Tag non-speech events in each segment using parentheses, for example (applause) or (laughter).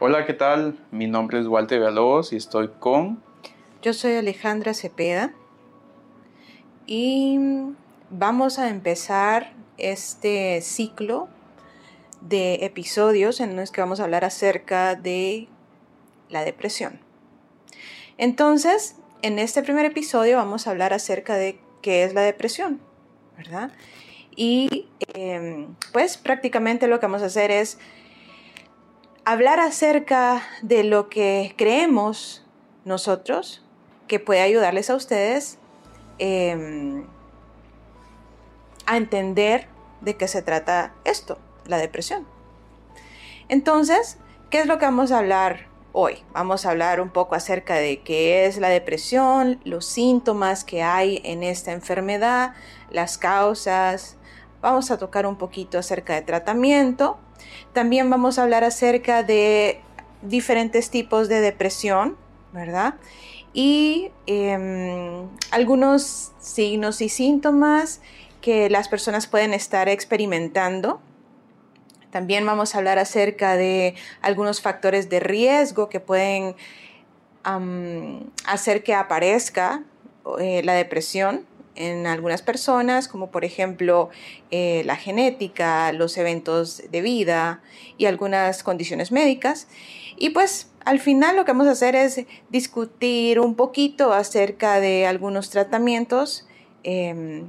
Hola, ¿qué tal? Mi nombre es Walter Villalobos y estoy con... Yo soy Alejandra Cepeda y vamos a empezar este ciclo de episodios en los que vamos a hablar acerca de la depresión. Entonces, en este primer episodio vamos a hablar acerca de qué es la depresión, ¿verdad? Y em, pues prácticamente lo que vamos a hacer es hablar acerca de lo que creemos nosotros que puede ayudarles a ustedes em, a entender de qué se trata esto, la depresión. Entonces, ¿qué es lo que vamos a hablar hoy? Vamos a hablar un poco acerca de qué es la depresión, los síntomas que hay en esta enfermedad, las causas. Vamos a tocar un poquito acerca de tratamiento. También vamos a hablar acerca de diferentes tipos de depresión, ¿verdad? Y em, algunos signos y síntomas que las personas pueden estar experimentando. También vamos a hablar acerca de algunos factores de riesgo que pueden hacer que aparezca eh, la depresión en algunas personas, como por ejemplo eh, la genética, los eventos de vida y algunas condiciones médicas. Y pues al final lo que vamos a hacer es discutir un poquito acerca de algunos tratamientos em,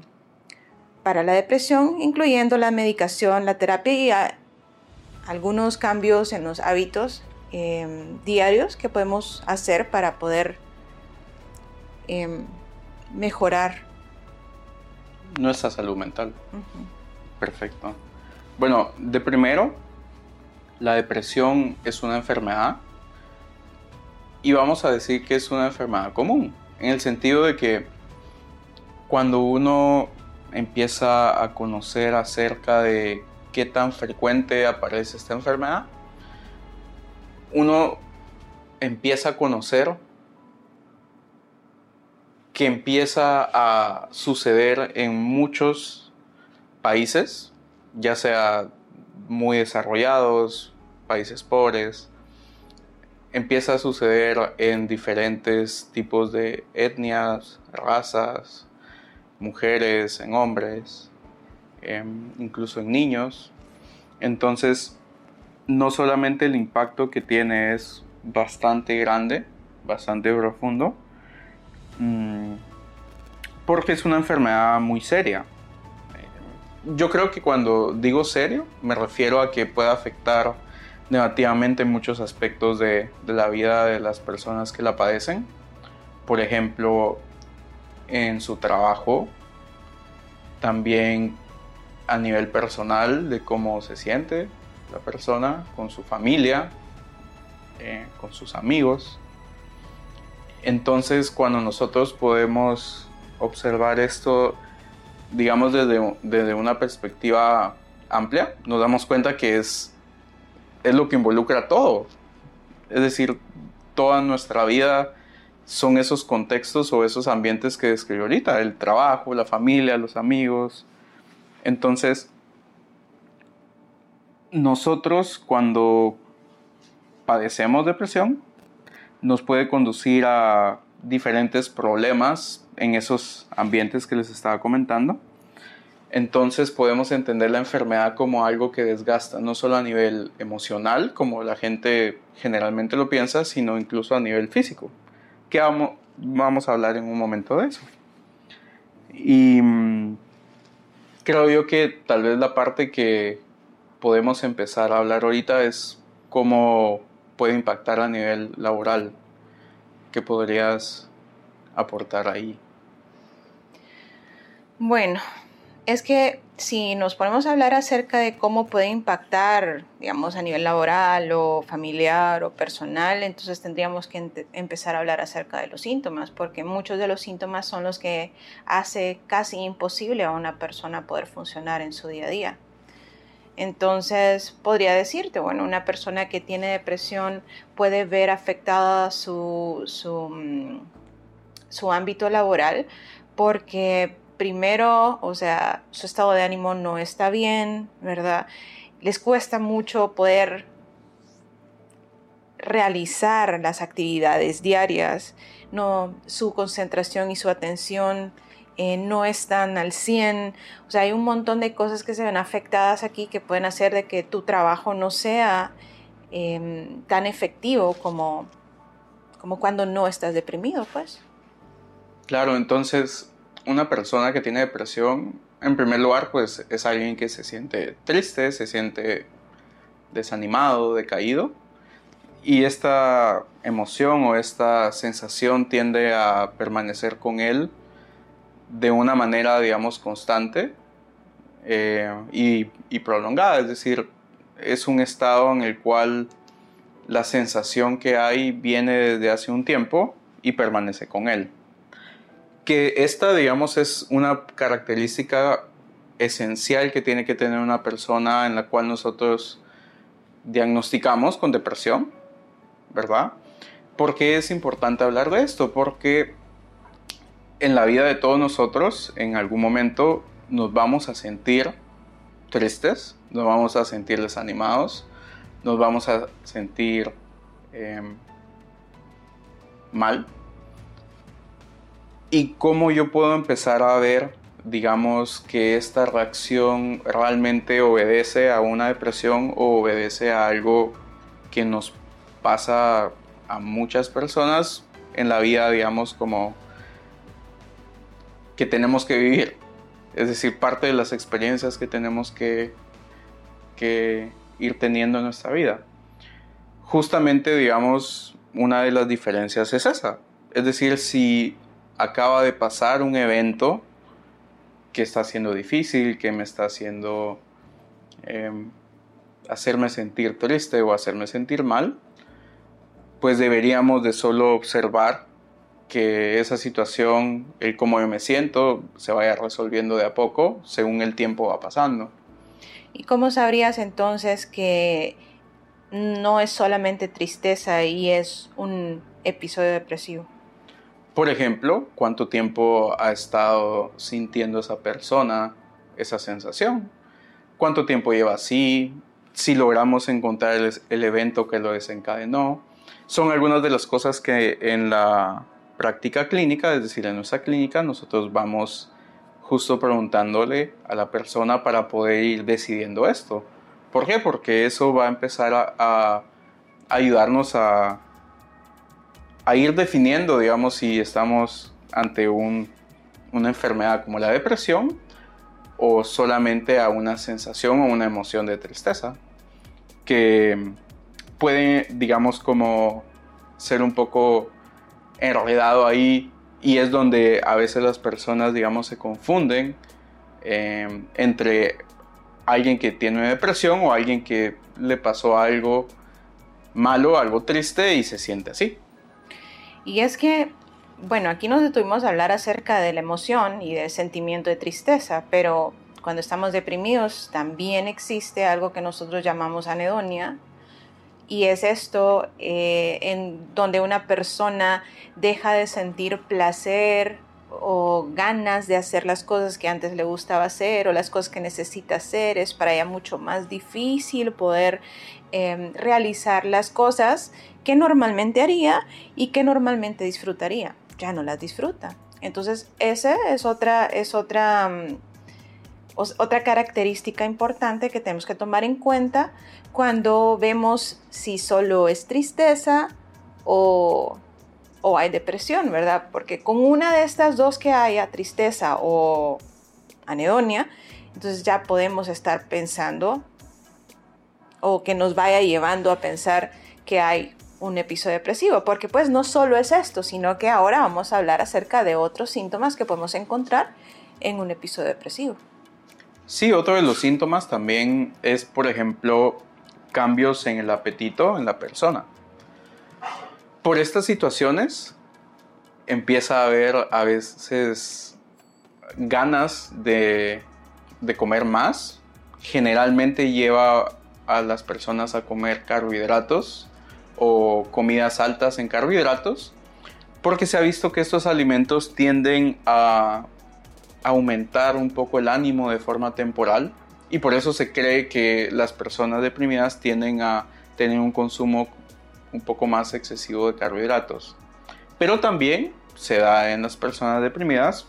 para la depresión, incluyendo la medicación, la terapia y algunos cambios en los hábitos em, diarios que podemos hacer para poder em, mejorar nuestra salud mental. Perfecto. Bueno, de primero, la depresión es una enfermedad y vamos a decir que es una enfermedad común, en el sentido de que cuando uno empieza a conocer acerca de qué tan frecuente aparece esta enfermedad, uno empieza a conocer que empieza a suceder en muchos países, ya sea muy desarrollados, países pobres, empieza a suceder en diferentes tipos de etnias, razas, mujeres, en hombres, em, incluso en niños. Entonces, no solamente el impacto que tiene es bastante grande, bastante profundo, mm, porque es una enfermedad muy seria. Yo creo que cuando digo serio, me refiero a que puede afectar negativamente muchos aspectos de, de la vida de las personas que la padecen. Por ejemplo, en su trabajo, también a nivel personal de cómo se siente la persona con su familia, eh, con sus amigos. Entonces cuando nosotros podemos observar esto, digamos desde, desde una perspectiva amplia, nos damos cuenta que es, es lo que involucra todo. Es decir, toda nuestra vida son esos contextos o esos ambientes que describí ahorita, el trabajo, la familia, los amigos. Entonces, nosotros cuando padecemos depresión, nos puede conducir a diferentes problemas en esos ambientes que les estaba comentando. Entonces podemos entender la enfermedad como algo que desgasta, no solo a nivel emocional, como la gente generalmente lo piensa, sino incluso a nivel físico que vamos, a hablar en un momento de eso. Y mm, creo yo que tal vez la parte que podemos empezar a hablar ahorita es cómo puede impactar a nivel laboral. ¿Qué podrías aportar ahí? Bueno, es que si nos ponemos a hablar acerca de cómo puede impactar, digamos, a nivel laboral o familiar o personal, entonces tendríamos que empezar a hablar acerca de los síntomas, porque muchos de los síntomas son los que hace casi imposible a una persona poder funcionar en su día a día. Entonces, podría decirte, bueno, una persona que tiene depresión puede ver afectada su, su, mm, su ámbito laboral porque primero, o sea, su estado de ánimo no está bien, ¿verdad? Les cuesta mucho poder realizar las actividades diarias, no, su concentración y su atención eh, no están al 100. O sea, hay un montón de cosas que se ven afectadas aquí que pueden hacer de que tu trabajo no sea em, tan efectivo como, como cuando no estás deprimido, pues. Claro, entonces una persona que tiene depresión, en primer lugar, pues es alguien que se siente triste, se siente desanimado, decaído. Y esta emoción o esta sensación tiende a permanecer con él de una manera, digamos, constante eh, y, prolongada. Es decir, es un estado en el cual la sensación que hay viene desde hace un tiempo y permanece con él. Que esta, digamos, es una característica esencial que tiene que tener una persona en la cual nosotros diagnosticamos con depresión, ¿verdad? ¿Por qué es importante hablar de esto? Porque en la vida de todos nosotros, en algún momento nos vamos a sentir tristes, nos vamos a sentir desanimados, nos vamos a sentir em, mal. ¿Y cómo yo puedo empezar a ver, digamos, que esta reacción realmente obedece a una depresión o obedece a algo que nos pasa a muchas personas en la vida, digamos, como que tenemos que vivir. Es decir, parte de las experiencias que tenemos que, que ir teniendo en nuestra vida. Justamente, digamos, una de las diferencias es esa. Es decir, si acaba de pasar un evento que está siendo difícil, que me está haciendo em, hacerme sentir triste o hacerme sentir mal, pues deberíamos de solo observar que esa situación, el cómo yo me siento, se vaya resolviendo de a poco según el tiempo va pasando. ¿Y cómo sabrías entonces que no es solamente tristeza y es un episodio depresivo? Por ejemplo, ¿cuánto tiempo ha estado sintiendo esa persona esa sensación? ¿Cuánto tiempo lleva así? Si logramos encontrar el, evento que lo desencadenó. Son algunas de las cosas que en la práctica clínica, es decir, en nuestra clínica nosotros vamos justo preguntándole a la persona para poder ir decidiendo esto. ¿Por qué? Porque eso va a empezar a, ayudarnos a, a, ir definiendo, digamos, si estamos ante una enfermedad como la depresión o solamente a una sensación o una emoción de tristeza que puede, digamos, como ser un poco enredado ahí y es donde a veces las personas, digamos, se confunden em, entre alguien que tiene depresión o alguien que le pasó algo malo, algo triste y se siente así. Y es que, bueno, aquí nos detuvimos a hablar acerca de la emoción y del sentimiento de tristeza, pero cuando estamos deprimidos también existe algo que nosotros llamamos anedonia, y es esto eh, en donde una persona deja de sentir placer o ganas de hacer las cosas que antes le gustaba hacer o las cosas que necesita hacer, es para ella mucho más difícil poder em, realizar las cosas que normalmente haría y que normalmente disfrutaría. Ya no las disfruta. Entonces, esa es otra, es otra mm, otra característica importante que tenemos que tomar en cuenta cuando vemos si solo es tristeza o, hay depresión, ¿verdad? Porque con una de estas dos que haya, tristeza o anedonia, entonces ya podemos estar pensando o que nos vaya llevando a pensar que hay un episodio depresivo, porque pues no solo es esto, sino que ahora vamos a hablar acerca de otros síntomas que podemos encontrar en un episodio depresivo. Sí, otro de los síntomas también es, por ejemplo, cambios en el apetito en la persona. Por estas situaciones empieza a haber a veces ganas de, de comer más. Generalmente lleva a las personas a comer carbohidratos o comidas altas en carbohidratos porque se ha visto que estos alimentos tienden a aumentar un poco el ánimo de forma temporal y por eso se cree que las personas deprimidas tienden a tener un consumo un poco más excesivo de carbohidratos. Pero también se da en las personas deprimidas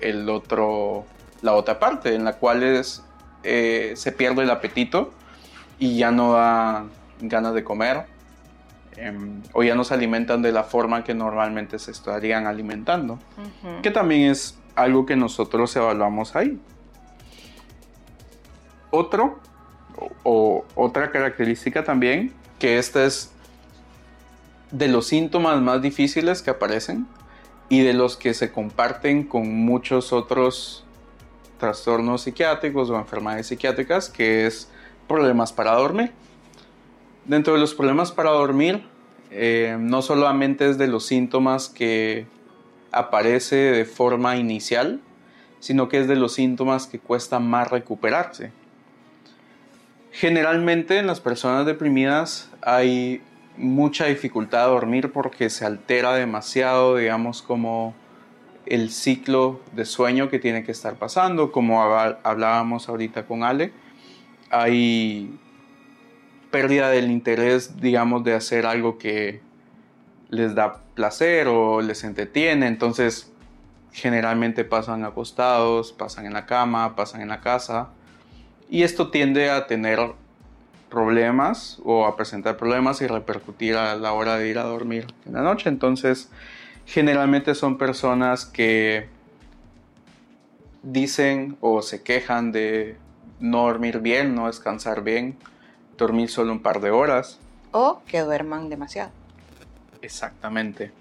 el otro, la otra parte, en la cual eh, se pierde el apetito y ya no da ganas de comer em, o ya no se alimentan de la forma que normalmente se estarían alimentando, que también es algo que nosotros evaluamos ahí. Otro, o, otra característica también, que esta es de los síntomas más difíciles que aparecen y de los que se comparten con muchos otros trastornos psiquiátricos o enfermedades psiquiátricas, que es problemas para dormir. Dentro de los problemas para dormir, eh, no solamente es de los síntomas que aparece de forma inicial, sino que es de los síntomas que cuesta más recuperarse. Generalmente en las personas deprimidas hay mucha dificultad a dormir porque se altera demasiado, digamos, como el ciclo de sueño que tiene que estar pasando, como hablábamos ahorita con Ale. Hay pérdida del interés, digamos, de hacer algo que les da placer o les entretiene, entonces generalmente pasan acostados, pasan en la cama, pasan en la casa. Y esto tiende a tener problemas o a presentar problemas y repercutir a la hora de ir a dormir en la noche. Entonces, generalmente son personas que dicen o se quejan de no dormir bien, no descansar bien, dormir solo un par de horas. O que duerman demasiado. Exactamente.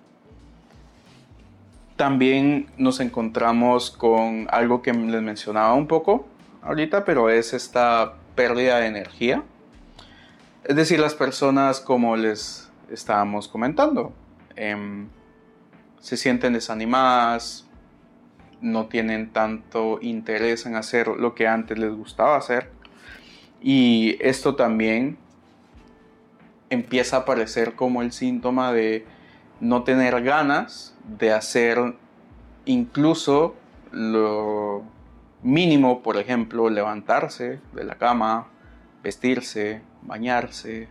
También nos encontramos con algo que les mencionaba un poco ahorita, pero es esta pérdida de energía. Es decir, las personas, como les estábamos comentando, em, se sienten desanimadas, no tienen tanto interés en hacer lo que antes les gustaba hacer. Y esto también empieza a aparecer como el síntoma de no tener ganas de hacer incluso lo mínimo, por ejemplo, levantarse de la cama, vestirse, bañarse,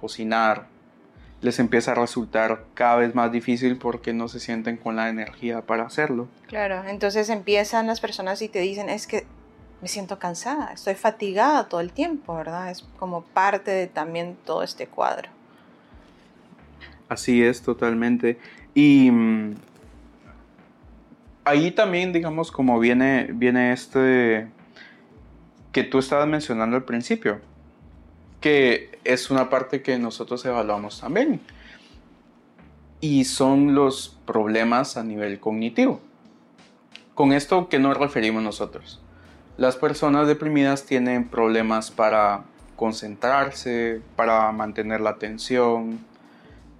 cocinar, les empieza a resultar cada vez más difícil porque no se sienten con la energía para hacerlo. Claro, entonces empiezan las personas y te dicen, es que me siento cansada, estoy fatigada todo el tiempo, ¿verdad? Es como parte de también todo este cuadro. Así es, totalmente. Y mm, ahí también, digamos, como viene, viene este que tú estabas mencionando al principio, que es una parte que nosotros evaluamos también. Y son los problemas a nivel cognitivo. ¿Con esto qué nos referimos nosotros? Las personas deprimidas tienen problemas para concentrarse, para mantener la atención,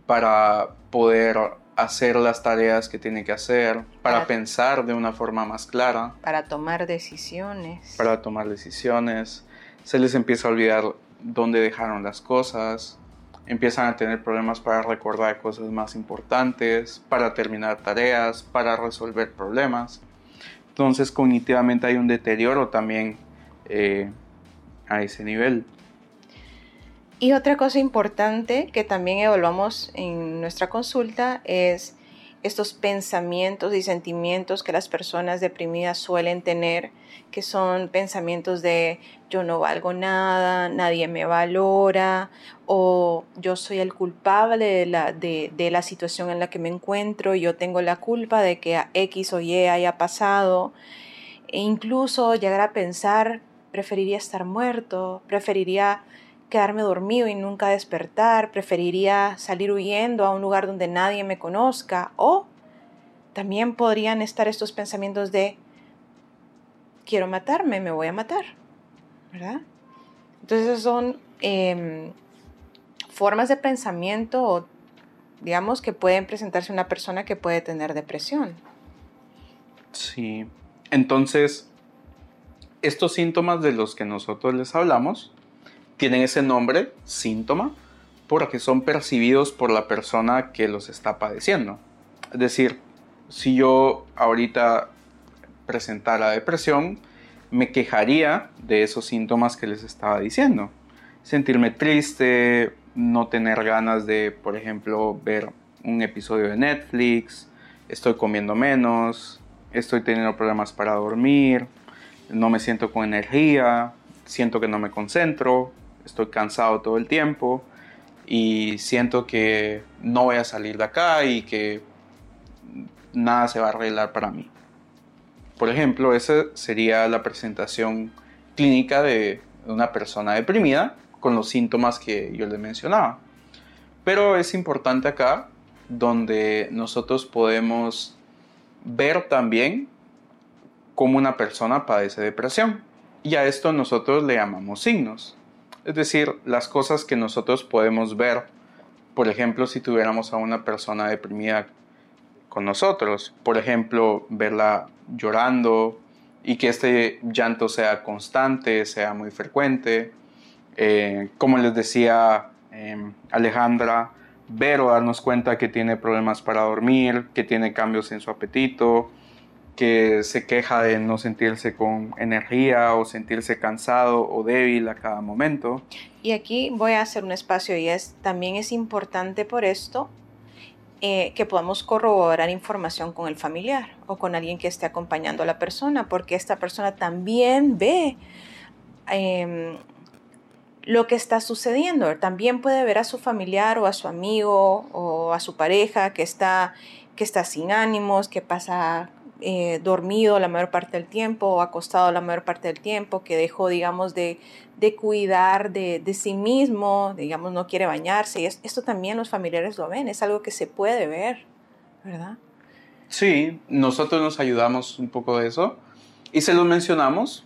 para poder hacer las tareas que tienen que hacer, para, pensar de una forma más clara. Para tomar decisiones. Para tomar decisiones. Se les empieza a olvidar dónde dejaron las cosas. Empiezan a tener problemas para recordar cosas más importantes, para terminar tareas, para resolver problemas. Entonces cognitivamente hay un deterioro también eh, a ese nivel. Y otra cosa importante que también evaluamos en nuestra consulta es estos pensamientos y sentimientos que las personas deprimidas suelen tener, que son pensamientos de yo no valgo nada, nadie me valora, o yo soy el culpable de la, de, la situación en la que me encuentro, yo tengo la culpa de que X o Y haya pasado, e incluso llegar a pensar, preferiría estar muerto, preferiría quedarme dormido y nunca despertar, preferiría salir huyendo a un lugar donde nadie me conozca o también podrían estar estos pensamientos de quiero matarme, me voy a matar, ¿verdad? Entonces son em, formas de pensamiento, digamos, que pueden presentarse una persona que puede tener depresión. Sí, entonces, estos síntomas de los que nosotros les hablamos tienen ese nombre, síntoma, porque son percibidos por la persona que los está padeciendo. Es decir, si yo ahorita presentara depresión, me quejaría de esos síntomas que les estaba diciendo. Sentirme triste, no tener ganas de, por ejemplo, ver un episodio de Netflix, estoy comiendo menos, estoy teniendo problemas para dormir, no me siento con energía, siento que no me concentro, estoy cansado todo el tiempo y siento que no voy a salir de acá y que nada se va a arreglar para mí. Por ejemplo, esa sería la presentación clínica de una persona deprimida con los síntomas que yo les mencionaba. Pero es importante acá donde nosotros podemos ver también cómo una persona padece depresión. Y a esto nosotros le llamamos signos. Es decir, las cosas que nosotros podemos ver, por ejemplo, si tuviéramos a una persona deprimida con nosotros, por ejemplo, verla llorando y que este llanto sea constante, sea muy frecuente, eh, como les decía em, Alejandra, ver o darnos cuenta que tiene problemas para dormir, que tiene cambios en su apetito, que se queja de no sentirse con energía o sentirse cansado o débil a cada momento. Y aquí voy a hacer un espacio y es también es importante por esto eh, que podamos corroborar información con el familiar o con alguien que esté acompañando a la persona, porque esta persona también ve em, lo que está sucediendo. También puede ver a su familiar o a su amigo o a su pareja que está, que está sin ánimos, que pasa eh, dormido la mayor parte del tiempo o acostado la mayor parte del tiempo, que dejó, digamos, de, cuidar de, sí mismo, digamos, no quiere bañarse. Y esto también los familiares lo ven, es algo que se puede ver, ¿verdad? Sí, nosotros nos ayudamos un poco de eso y se lo mencionamos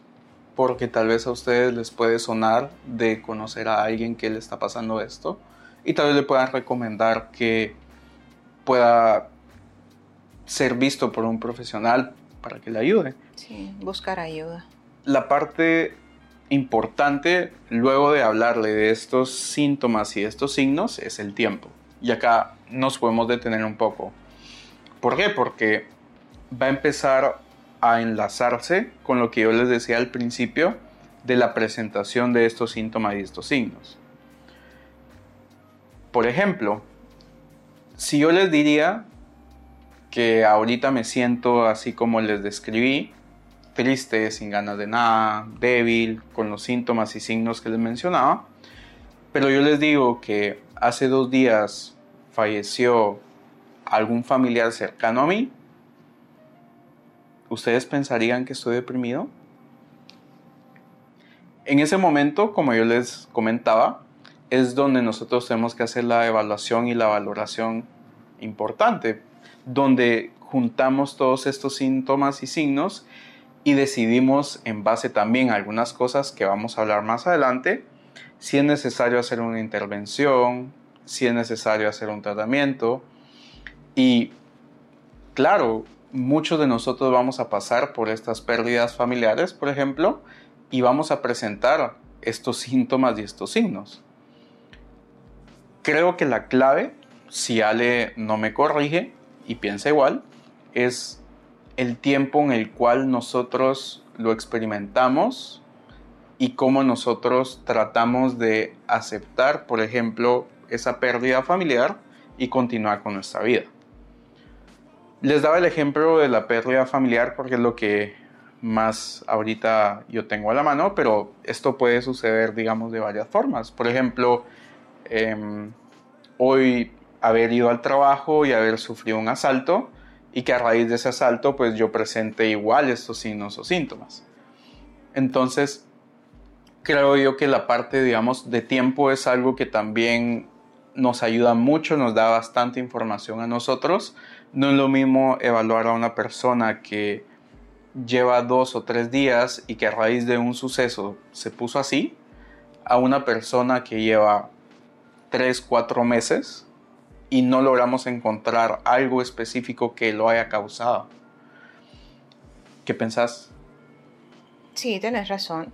porque tal vez a ustedes les puede sonar de conocer a alguien que le está pasando esto y tal vez le puedan recomendar que pueda ser visto por un profesional para que le ayude. Sí, buscar ayuda. La parte importante luego de hablarle de estos síntomas y estos signos es el tiempo. Y acá nos podemos detener un poco. ¿Por qué? Porque va a empezar a enlazarse con lo que yo les decía al principio de la presentación de estos síntomas y estos signos. Por ejemplo, si yo les diría que ahorita me siento así como les describí, triste, sin ganas de nada, débil, con los síntomas y signos que les mencionaba, pero yo les digo que hace dos días falleció algún familiar cercano a mí, ¿ustedes pensarían que estoy deprimido? En ese momento, como yo les comentaba, es donde nosotros tenemos que hacer la evaluación y la valoración importante, donde juntamos todos estos síntomas y signos y decidimos en base también a algunas cosas que vamos a hablar más adelante, si es necesario hacer una intervención, si es necesario hacer un tratamiento. Y claro, muchos de nosotros vamos a pasar por estas pérdidas familiares, por ejemplo, y vamos a presentar estos síntomas y estos signos. Creo que la clave, si Ale no me corrige y piensa igual, es el tiempo en el cual nosotros lo experimentamos y cómo nosotros tratamos de aceptar, por ejemplo, esa pérdida familiar y continuar con nuestra vida. Les daba el ejemplo de la pérdida familiar porque es lo que más ahorita yo tengo a la mano, pero esto puede suceder, digamos, de varias formas. Por ejemplo, em, hoy haber ido al trabajo y haber sufrido un asalto y que a raíz de ese asalto pues yo presente igual estos signos o síntomas. Entonces, creo yo que la parte, digamos, de tiempo es algo que también nos ayuda mucho, nos da bastante información a nosotros no es lo mismo evaluar a una persona que lleva dos o tres días y que a raíz de un suceso se puso así, a una persona que lleva tres, cuatro meses y no logramos encontrar algo específico que lo haya causado. ¿Qué pensás? Sí, tienes razón.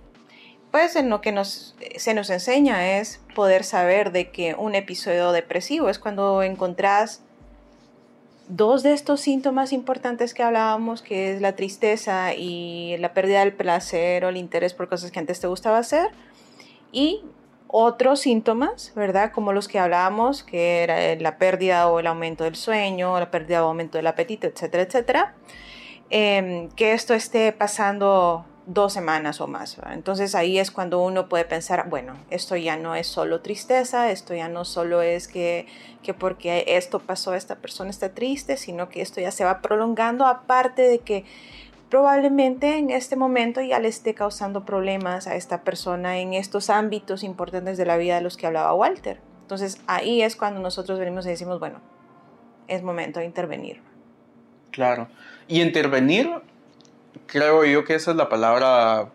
Pues en lo que nos, se nos enseña es poder saber de que un episodio depresivo es cuando encontrás dos de estos síntomas importantes que hablábamos, que es la tristeza y la pérdida del placer o el interés por cosas que antes te gustaba hacer, y otros síntomas, ¿verdad? Como los que hablábamos, que era la pérdida o el aumento del sueño, la pérdida o aumento del apetito, etcétera, etcétera. Em, que esto esté pasando dos semanas o más. Entonces ahí es cuando uno puede pensar, bueno, esto ya no es solo tristeza, esto ya no solo es que, que porque esto pasó, esta persona está triste, sino que esto ya se va prolongando, aparte de que probablemente en este momento ya le esté causando problemas a esta persona en estos ámbitos importantes de la vida de los que hablaba Walter. Entonces ahí es cuando nosotros venimos y decimos, bueno, es momento de intervenir. Claro. Y intervenir, creo yo que esa es la palabra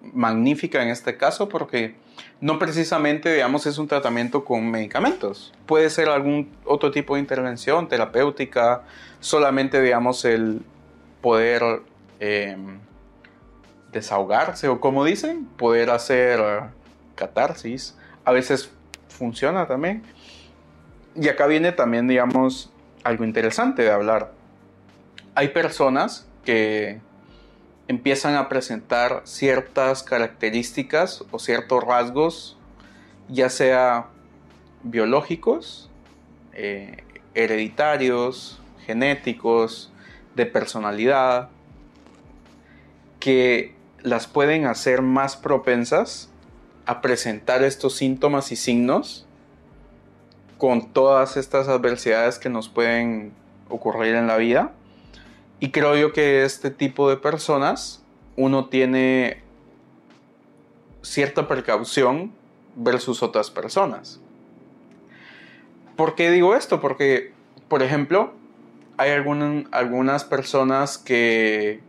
magnífica en este caso porque no precisamente, digamos, es un tratamiento con medicamentos. Puede ser algún otro tipo de intervención terapéutica, solamente, digamos, el poder em, desahogarse o como dicen, poder hacer catarsis. A veces funciona también. Y acá viene también, digamos, algo interesante de hablar. Hay personas que empiezan a presentar ciertas características o ciertos rasgos, ya sea biológicos, eh, hereditarios, genéticos, de personalidad que las pueden hacer más propensas a presentar estos síntomas y signos con todas estas adversidades que nos pueden ocurrir en la vida. Y creo yo que este tipo de personas uno tiene cierta precaución versus otras personas. ¿Por qué digo esto? Porque, por ejemplo, hay algunas personas que,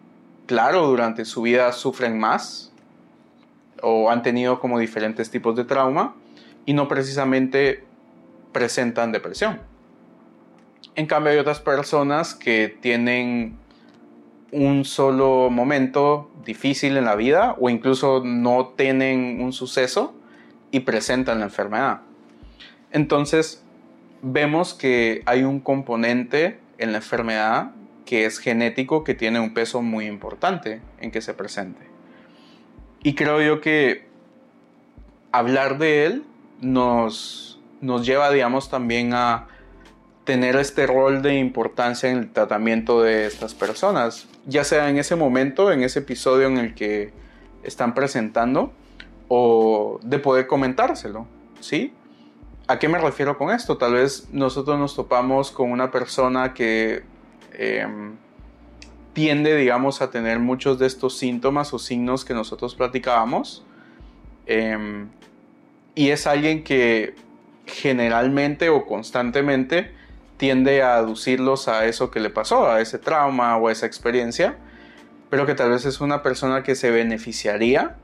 claro, durante su vida sufren más o han tenido como diferentes tipos de trauma y no precisamente presentan depresión. En cambio hay otras personas que tienen un solo momento difícil en la vida o incluso no tienen un suceso y presentan la enfermedad. Entonces vemos que hay un componente en la enfermedad que es genético, que tiene un peso muy importante en que se presente. Y creo yo que hablar de él nos, nos lleva, digamos, también a tener este rol de importancia en el tratamiento de estas personas, ya sea en ese momento, en ese episodio en el que están presentando, o de poder comentárselo, ¿sí? ¿A qué me refiero con esto? Tal vez nosotros nos topamos con una persona que em, tiende, digamos, a tener muchos de estos síntomas o signos que nosotros platicábamos. Em, y es alguien que generalmente o constantemente tiende a aducirlos a eso que le pasó, a ese trauma o a esa experiencia, pero que tal vez es una persona que se beneficiaría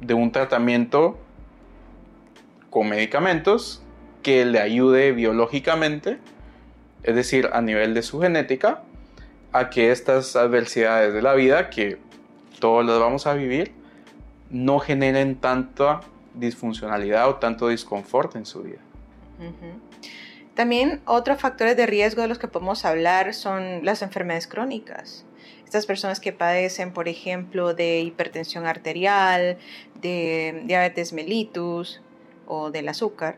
de un tratamiento con medicamentos que le ayude biológicamente, es decir, a nivel de su genética, a que estas adversidades de la vida, que todos las vamos a vivir, no generen tanta disfuncionalidad o tanto disconfort en su vida. También otros factores de riesgo de los que podemos hablar son las enfermedades crónicas. Estas personas que padecen, por ejemplo, de hipertensión arterial, de diabetes mellitus o del azúcar,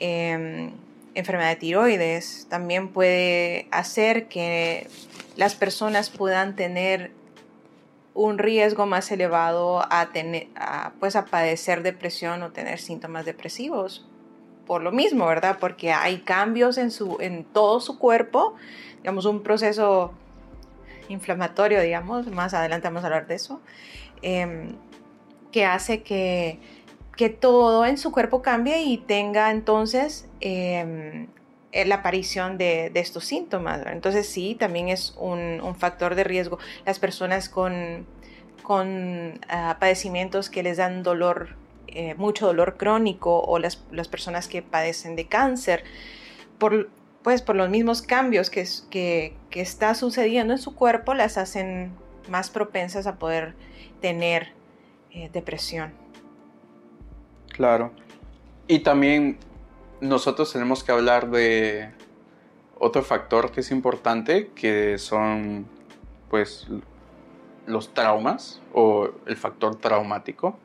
Em, enfermedad de tiroides, también puede hacer que las personas puedan tener un riesgo más elevado a, tener, pues a padecer depresión o tener síntomas depresivos. Por lo mismo, ¿verdad? Porque hay cambios en, su, en todo su cuerpo, digamos, un proceso inflamatorio, digamos, más adelante vamos a hablar de eso, em, que hace que que todo en su cuerpo cambie y tenga entonces em, eh, la aparición de, estos síntomas. Entonces sí, también es un, factor de riesgo. Las personas con, con ah, padecimientos que les dan dolor, eh, mucho dolor crónico o las, personas que padecen de cáncer, por, pues por los mismos cambios que, que, que está sucediendo en su cuerpo, las hacen más propensas a poder tener eh, depresión. Claro. Y también nosotros tenemos que hablar de otro factor que es importante, que son pues los traumas o el factor traumático.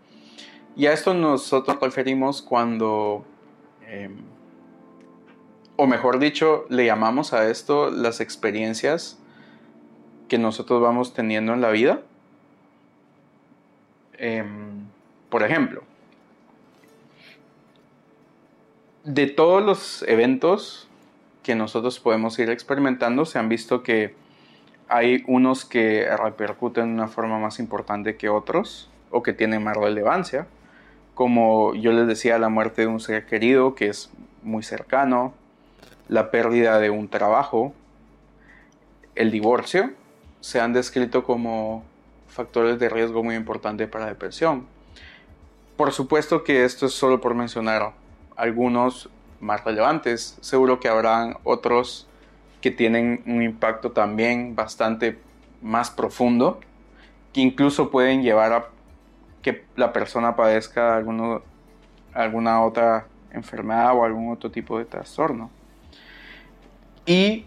Y a esto nosotros referimos cuando, em, o mejor dicho, le llamamos a esto las experiencias que nosotros vamos teniendo en la vida. Em, por ejemplo, de todos los eventos que nosotros podemos ir experimentando, se han visto que hay unos que repercuten de una forma más importante que otros o que tienen más relevancia, como yo les decía, la muerte de un ser querido que es muy cercano, la pérdida de un trabajo, el divorcio, se han descrito como factores de riesgo muy importantes para la depresión. Por supuesto que esto es solo por mencionar algunos más relevantes. Seguro que habrán otros que tienen un impacto también bastante más profundo, que incluso pueden llevar a que la persona padezca alguno, alguna otra enfermedad o algún otro tipo de trastorno. Y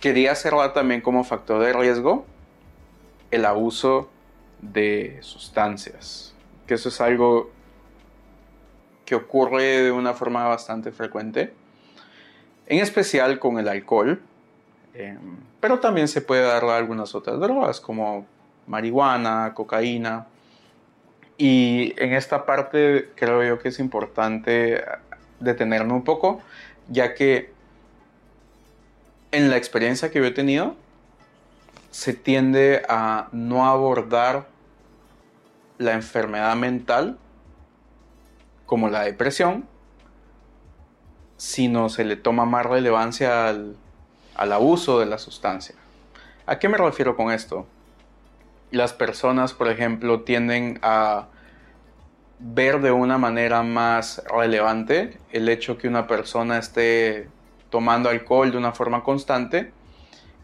quería cerrar también como factor de riesgo el abuso de sustancias, que eso es algo que ocurre de una forma bastante frecuente, en especial con el alcohol, em, pero también se puede dar algunas otras drogas como marihuana, cocaína. Y en esta parte creo yo que es importante detenerme un poco, ya que en la experiencia que yo he tenido, se tiende a no abordar la enfermedad mental como la depresión, sino se le toma más relevancia al, abuso de la sustancia. ¿A qué me refiero con esto? Las personas, por ejemplo, tienden a ver de una manera más relevante el hecho que una persona esté tomando alcohol de una forma constante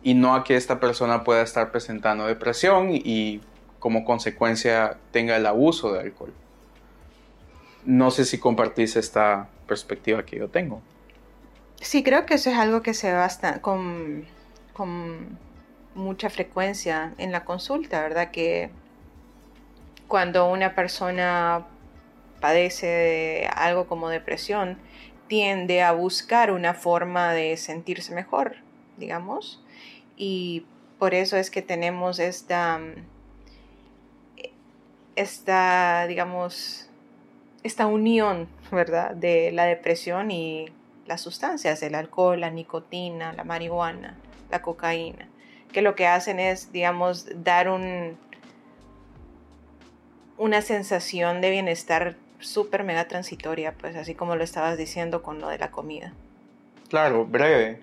y no a que esta persona pueda estar presentando depresión y como consecuencia tenga el abuso de alcohol. No sé si compartís esta perspectiva que yo tengo. Sí, creo que eso es algo que se ve con, con mucha frecuencia en la consulta, ¿verdad? Que cuando una persona padece de algo como depresión, tiende a buscar una forma de sentirse mejor, digamos, y por eso es que tenemos esta, esta digamos, esta unión, ¿verdad?, de la depresión y las sustancias, el alcohol, la nicotina, la marihuana, la cocaína, que lo que hacen es, digamos, dar un, una sensación de bienestar súper mega transitoria, pues así como lo estabas diciendo con lo de la comida. Claro, breve.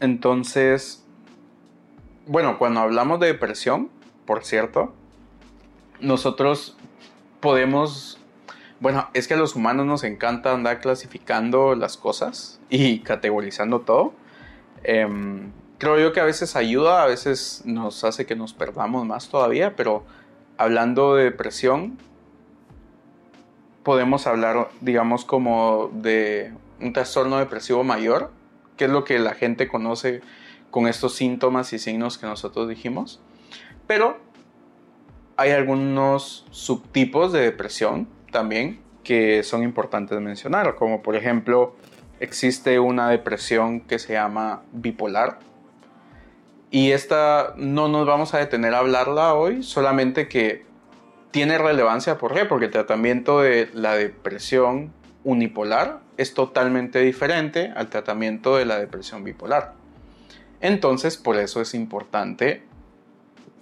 Entonces, bueno, cuando hablamos de depresión, por cierto, nosotros podemos, bueno, es que a los humanos nos encanta andar clasificando las cosas y categorizando todo. Em, creo yo que a veces ayuda, a veces nos hace que nos perdamos más todavía, pero hablando de depresión, podemos hablar, digamos, como de un trastorno depresivo mayor, que es lo que la gente conoce con estos síntomas y signos que nosotros dijimos. Pero hay algunos subtipos de depresión también que son importantes mencionar, como por ejemplo existe una depresión que se llama bipolar. Y esta no nos vamos a detener a hablarla hoy, solamente que tiene relevancia, ¿por qué? Porque el tratamiento de la depresión unipolar es totalmente diferente al tratamiento de la depresión bipolar. Entonces, por eso es importante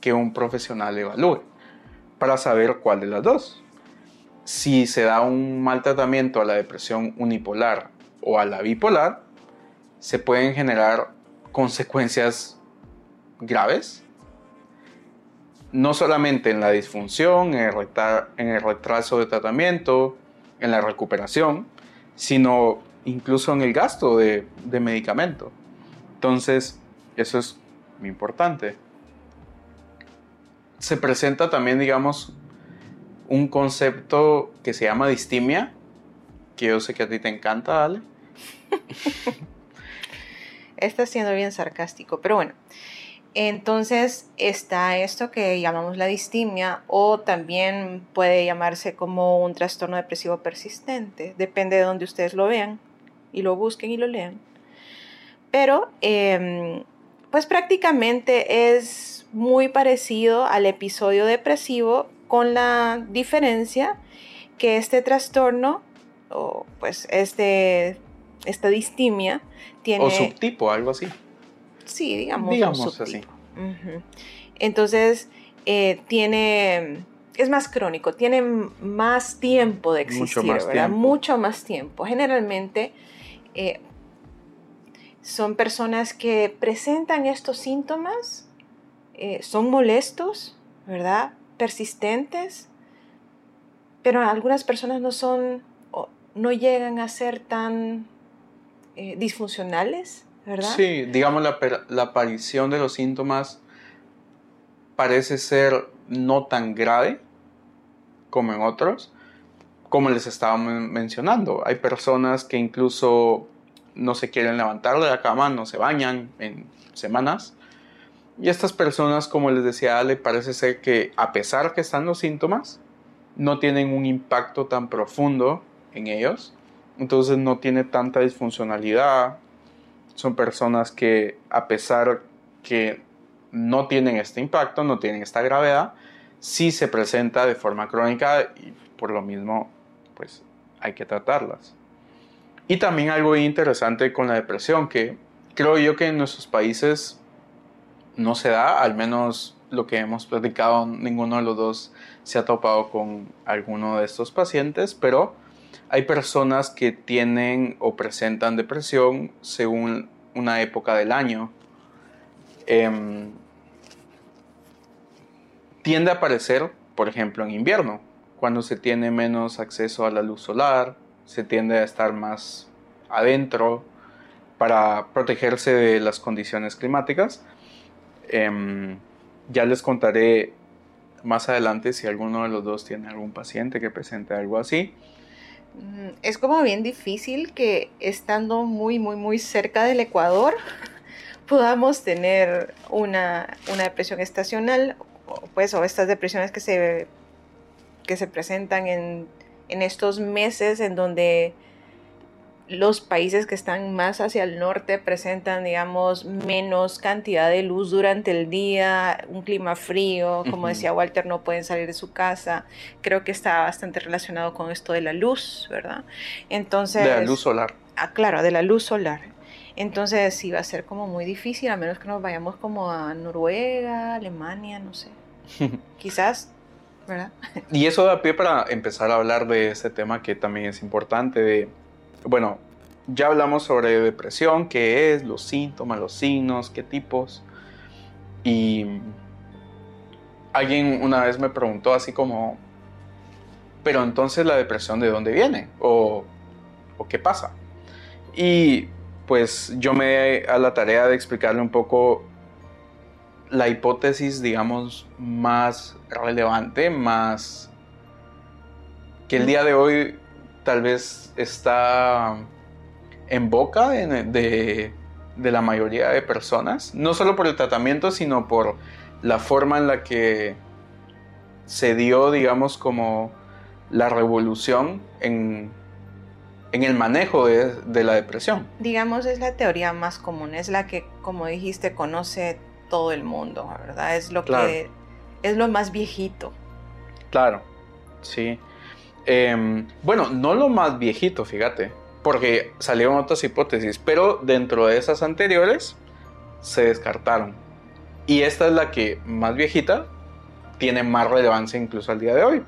que un profesional evalúe para saber cuál de las dos. Si se da un mal tratamiento a la depresión unipolar o a la bipolar, se pueden generar consecuencias graves, no solamente en la disfunción, en el, retraso de tratamiento, en la recuperación, sino incluso en el gasto de, de medicamento. Entonces, eso es muy importante se presenta también, digamos, un concepto que se llama distimia, que yo sé que a ti te encanta, Ale. (laughs) Está siendo bien sarcástico, pero bueno. Entonces está esto que llamamos la distimia o también puede llamarse como un trastorno depresivo persistente, depende de donde ustedes lo vean y lo busquen y lo lean. Pero em, pues prácticamente es muy parecido al episodio depresivo con la diferencia que este trastorno o pues este, esta distimia tiene... O subtipo, algo así. Sí, digamos. Digamos así. Entonces, eh, tiene, es más crónico, tiene más tiempo de existir, Mucho más ¿verdad? Tiempo. Mucho más tiempo. Generalmente eh, son personas que presentan estos síntomas, eh, son molestos, ¿verdad? Persistentes, pero algunas personas no son, no llegan a ser tan disfuncionales, ¿verdad? Sí, digamos la, la aparición de los síntomas parece ser no tan grave como en otros, como les estaba mencionando. Hay personas que incluso no se quieren levantar de la cama, no se bañan en semanas. Y estas personas, como les decía Ale, parece ser que a pesar que están los síntomas, no tienen un impacto tan profundo en ellos. Entonces no tiene tanta disfuncionalidad, son personas que a pesar que no tienen este impacto, no tienen esta gravedad, sí se presenta de forma crónica y por lo mismo pues hay que tratarlas. Y también algo interesante con la depresión que creo yo que en nuestros países no se da, al menos lo que hemos platicado, ninguno de los dos se ha topado con alguno de estos pacientes, pero hay personas que tienen o presentan depresión según una época del año. Em, tiende a aparecer, por ejemplo, en invierno, cuando se tiene menos acceso a la luz solar, se tiende a estar más adentro para protegerse de las condiciones climáticas. Em, ya les contaré más adelante si alguno de los dos tiene algún paciente que presente algo así. Mm, es como bien difícil que estando muy, muy, muy cerca del Ecuador (laughs) podamos tener una, depresión estacional, pues, o estas depresiones que se, que se presentan en, en estos meses en donde los países que están más hacia el norte presentan, digamos, menos cantidad de luz durante el día, un clima frío, como decía Walter, no pueden salir de su casa. Creo que está bastante relacionado con esto de la luz, ¿verdad? Entonces... De la luz solar. Ah, claro, de la luz solar. Entonces sí va a ser como muy difícil, a menos que nos vayamos como a Noruega, Alemania, no sé. (laughs) Quizás Y eso da pie para empezar a hablar de este tema que también es importante, bueno, ya hablamos sobre depresión, qué es, los síntomas, los signos, qué tipos. Y alguien una vez me preguntó así como, pero entonces la depresión de dónde viene o, o qué pasa. Y pues yo me a la tarea de explicarle un poco la hipótesis, digamos, más relevante, más que el día de hoy tal vez está en boca de, la mayoría de personas, no solo por el tratamiento, sino por la forma en la que se dio, digamos, como la revolución en, el manejo de, la depresión. Digamos, es la teoría más común, es la que, como dijiste, conoce todo el mundo, ¿verdad? Es lo que es lo más viejito. Claro, sí. Em, bueno, no lo más viejito, fíjate, porque salieron otras hipótesis, pero dentro de esas anteriores se descartaron. Y esta es la que más viejita tiene más relevancia incluso al día de hoy.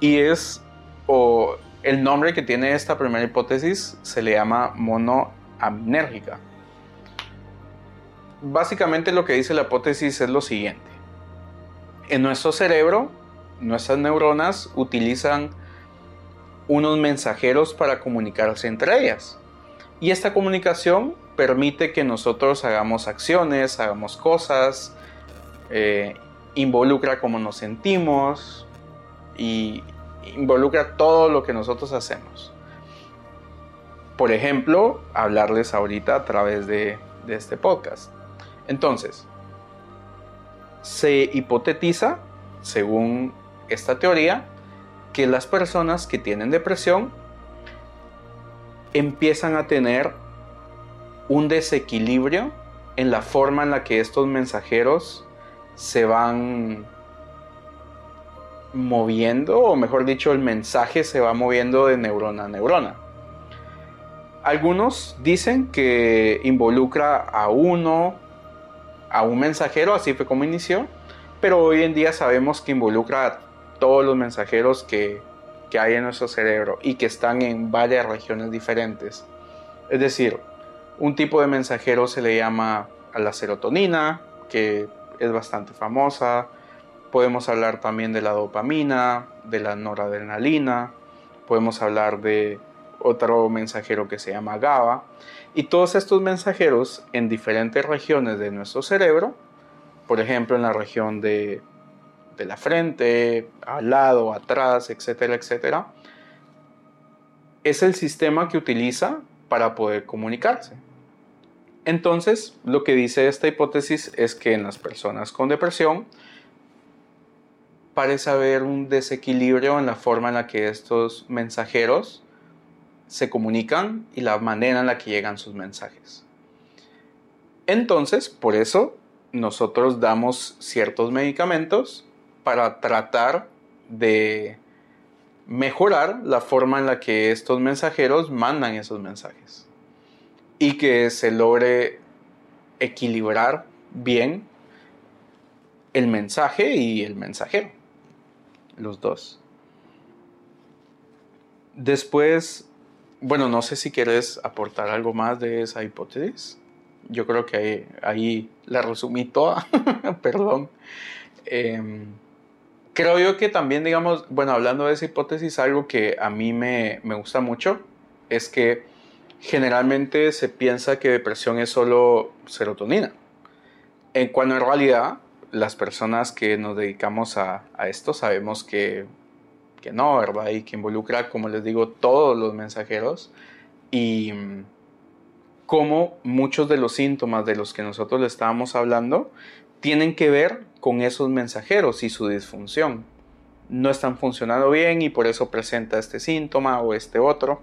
Y es, o el nombre que tiene esta primera hipótesis se le llama monoaminérgica. Básicamente lo que dice la hipótesis es lo siguiente. En nuestro cerebro, nuestras neuronas utilizan unos mensajeros para comunicarse entre ellas. Y esta comunicación permite que nosotros hagamos acciones, hagamos cosas, eh, involucra cómo nos sentimos y involucra todo lo que nosotros hacemos. Por ejemplo, hablarles ahorita a través de, de este podcast. Entonces, se hipotetiza, según esta teoría, que las personas que tienen depresión empiezan a tener un desequilibrio en la forma en la que estos mensajeros se van moviendo, o mejor dicho, el mensaje se va moviendo de neurona a neurona. Algunos dicen que involucra a uno, a un mensajero, así fue como inició, pero hoy en día sabemos que involucra a todos los mensajeros que, que hay en nuestro cerebro y que están en varias regiones diferentes. Es decir, un tipo de mensajero se le llama a la serotonina, que es bastante famosa. Podemos hablar también de la dopamina, de la noradrenalina. Podemos hablar de otro mensajero que se llama GABA. Y todos estos mensajeros en diferentes regiones de nuestro cerebro, por ejemplo en la región de, la frente, al lado, atrás, etcétera, etcétera, es el sistema que utiliza para poder comunicarse. Entonces, lo que dice esta hipótesis es que en las personas con depresión parece haber un desequilibrio en la forma en la que estos mensajeros se comunican y la manera en la que llegan sus mensajes. Entonces, por eso nosotros damos ciertos medicamentos para tratar de mejorar la forma en la que estos mensajeros mandan esos mensajes y que se logre equilibrar bien el mensaje y el mensajero, los dos. Después, bueno, no sé si quieres aportar algo más de esa hipótesis. Yo creo que ahí, la resumí toda, (laughs) perdón. Em, creo yo que también, digamos, bueno, hablando de esa hipótesis, algo que a mí me, me gusta mucho es que generalmente se piensa que depresión es solo serotonina, en cuando en realidad las personas que nos dedicamos a, esto sabemos que, que, no, ¿verdad? Y que involucra, como les digo, todos los mensajeros y cómo muchos de los síntomas de los que nosotros le estábamos hablando tienen que ver con esos mensajeros y su disfunción. No están funcionando bien y por eso presenta este síntoma o este otro.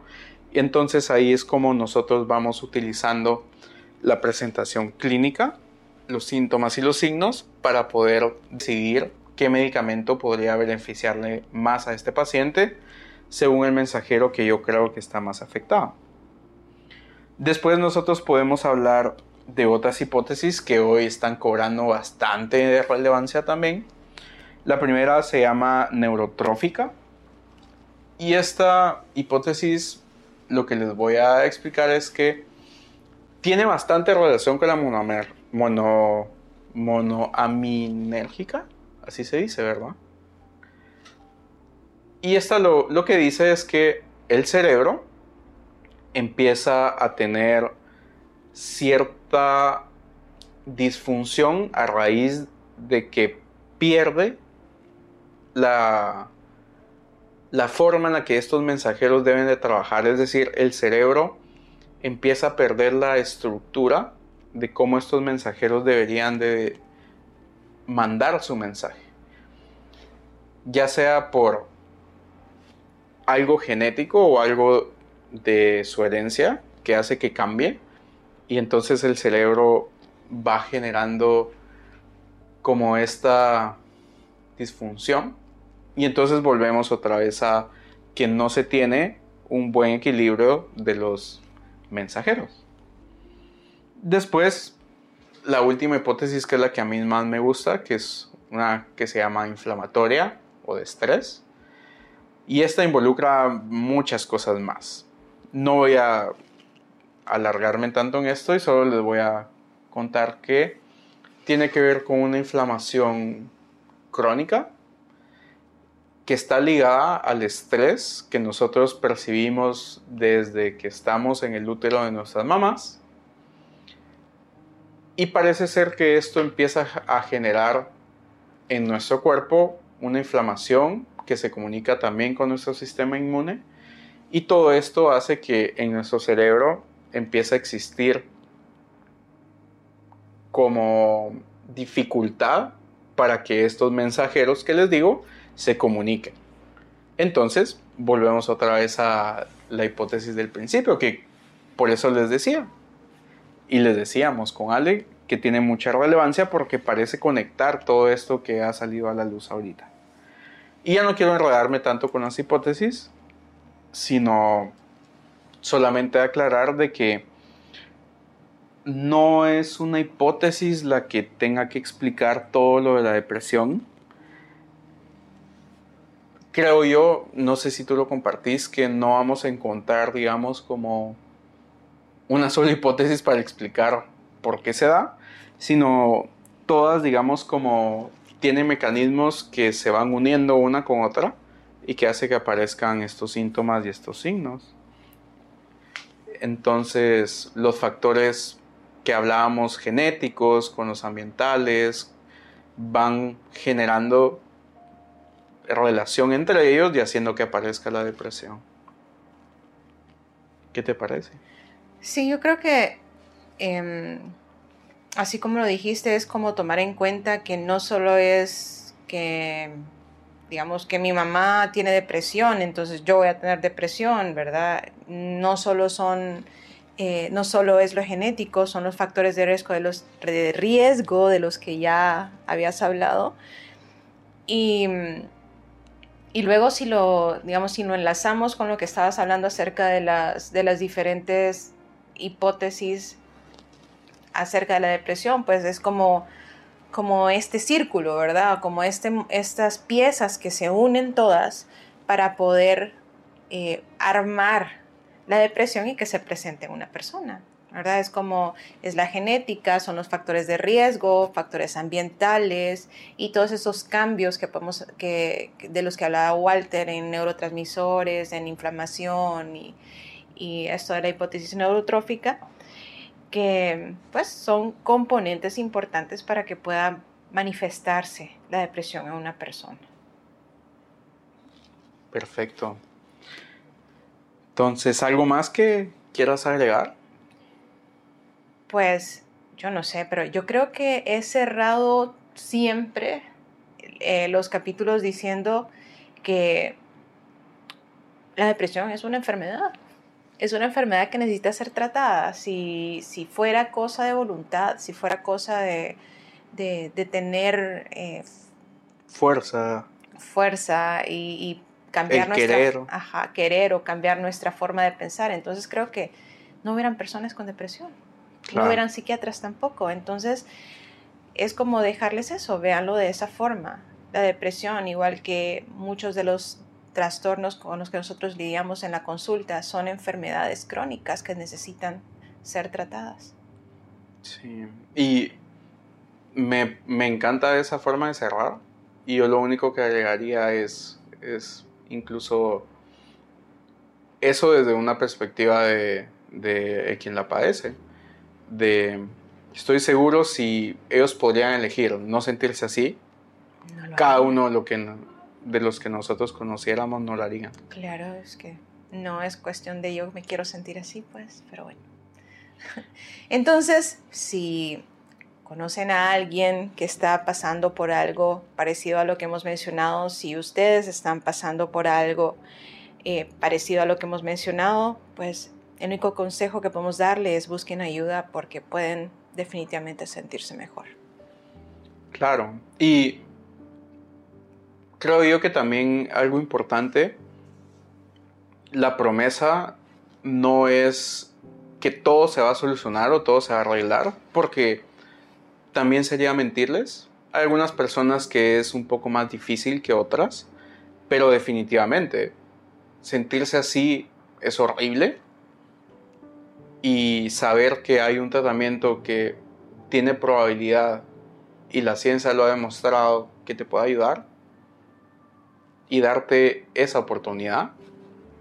Y entonces ahí es como nosotros vamos utilizando la presentación clínica, los síntomas y los signos para poder decidir qué medicamento podría beneficiarle más a este paciente según el mensajero que yo creo que está más afectado. Después nosotros podemos hablar de otras hipótesis que hoy están cobrando bastante relevancia también. La primera se llama neurotrófica y esta hipótesis lo que les voy a explicar es que tiene bastante relación con la mono, monoaminérgica, así se dice, ¿verdad? Y esta lo, lo que dice es que el cerebro empieza a tener cierta disfunción a raíz de que pierde la, la forma en la que estos mensajeros deben de trabajar, es decir, el cerebro empieza a perder la estructura de cómo estos mensajeros deberían de mandar su mensaje. Ya sea por algo genético o algo de su herencia que hace que cambie y entonces el cerebro va generando como esta disfunción y entonces volvemos otra vez a que no se tiene un buen equilibrio de los mensajeros. Después, la última hipótesis que es la que a mí más me gusta, que es una que se llama inflamatoria o de estrés. Y esta involucra muchas cosas más. No voy a alargarme tanto en esto y solo les voy a contar que tiene que ver con una inflamación crónica que está ligada al estrés que nosotros percibimos desde que estamos en el útero de nuestras mamás. Y parece ser que esto empieza a generar en nuestro cuerpo una inflamación que se comunica también con nuestro sistema inmune. Y todo esto hace que en nuestro cerebro empiece a existir como dificultad para que estos mensajeros que les digo se comuniquen. Entonces, volvemos otra vez a la hipótesis del principio, que por eso les decía. Y les decíamos con Ale que tiene mucha relevancia porque parece conectar todo esto que ha salido a la luz ahorita. Y ya no quiero enredarme tanto con las hipótesis, sino solamente aclarar de que no es una hipótesis la que tenga que explicar todo lo de la depresión. Creo yo, no sé si tú lo compartís, que no vamos a encontrar, digamos, como una sola hipótesis para explicar por qué se da, sino todas, digamos, como tienen mecanismos que se van uniendo una con otra y que hace que aparezcan estos síntomas y estos signos. Entonces, los factores que hablábamos genéticos, con los ambientales, van generando relación entre ellos y haciendo que aparezca la depresión. ¿Qué te parece? Sí, yo creo que, em, así como lo dijiste, es como tomar en cuenta que no solo es que, digamos, que mi mamá tiene depresión, entonces yo voy a tener depresión, ¿verdad? No solo son eh, no solo es lo genético, son los factores de riesgo de los, de riesgo de los que ya habías hablado. Y, y, luego si lo, digamos, si lo enlazamos con lo que estabas hablando acerca de las, de las diferentes hipótesis acerca de la depresión, pues es como, como este círculo, ¿verdad? Como este, estas piezas que se unen todas para poder eh, armar la depresión y que se presente en una persona. ¿verdad? Es como es la genética, son los factores de riesgo, factores ambientales y todos esos cambios que podemos, que, de los que hablaba Walter en neurotransmisores, en inflamación y, y esto de la hipótesis neurotrófica, que pues son componentes importantes para que pueda manifestarse la depresión en una persona. Perfecto. Entonces, ¿algo más que quieras agregar? Pues yo no sé, pero yo creo que he cerrado siempre eh, los capítulos diciendo que la depresión es una enfermedad. Es una enfermedad que necesita ser tratada. Si, si fuera cosa de voluntad, si fuera cosa de, de, tener eh, fuerza. Fuerza y, y cambiar nuestra querer. Ajá, querer o cambiar nuestra forma de pensar. Entonces creo que no hubieran personas con depresión, no hubieran psiquiatras tampoco. Entonces es como dejarles eso, véanlo de esa forma. La depresión, igual que muchos de los trastornos con los que nosotros lidiamos en la consulta, son enfermedades crónicas que necesitan ser tratadas. Sí, y me, me encanta esa forma de cerrar. Y yo lo único que agregaría es, es incluso eso desde una perspectiva de, de quien la padece. De, estoy seguro si ellos podrían elegir no sentirse así, cada uno lo que, de los que nosotros conociéramos no lo harían. Claro, es que no es cuestión de yo me quiero sentir así, pues, pero bueno. (laughs) Entonces, si conocen a alguien que está pasando por algo parecido a lo que hemos mencionado, si ustedes están pasando por algo eh, parecido a lo que hemos mencionado, pues el único consejo que podemos darle es busquen ayuda porque pueden definitivamente sentirse mejor. Claro, y creo yo que también algo importante, la promesa no es que todo se va a solucionar o todo se va a arreglar, porque también sería mentirles. Hay algunas personas que es un poco más difícil que otras, pero definitivamente sentirse así es horrible y saber que hay un tratamiento que tiene probabilidad y la ciencia lo ha demostrado que te puede ayudar y darte esa oportunidad,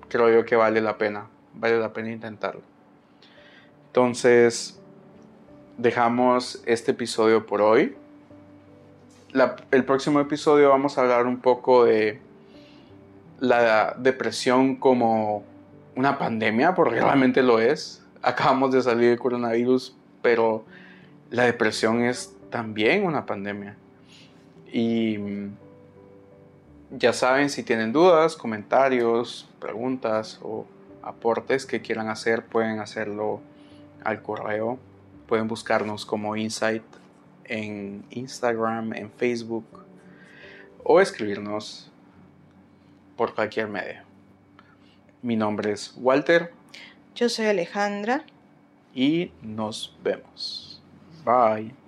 creo yo que vale la pena, vale la pena intentarlo. Entonces, dejamos este episodio por hoy. el próximo episodio vamos a hablar un poco de la depresión como una pandemia, porque realmente lo es. Acabamos de salir del coronavirus, pero la depresión es también una pandemia. Y ya saben, si tienen dudas, comentarios, preguntas o aportes que quieran hacer, pueden hacerlo al correo. Pueden buscarnos como Insight en Instagram, en Facebook o escribirnos por cualquier medio. Mi nombre es Walter. Yo soy Alejandra. Y nos vemos. Bye.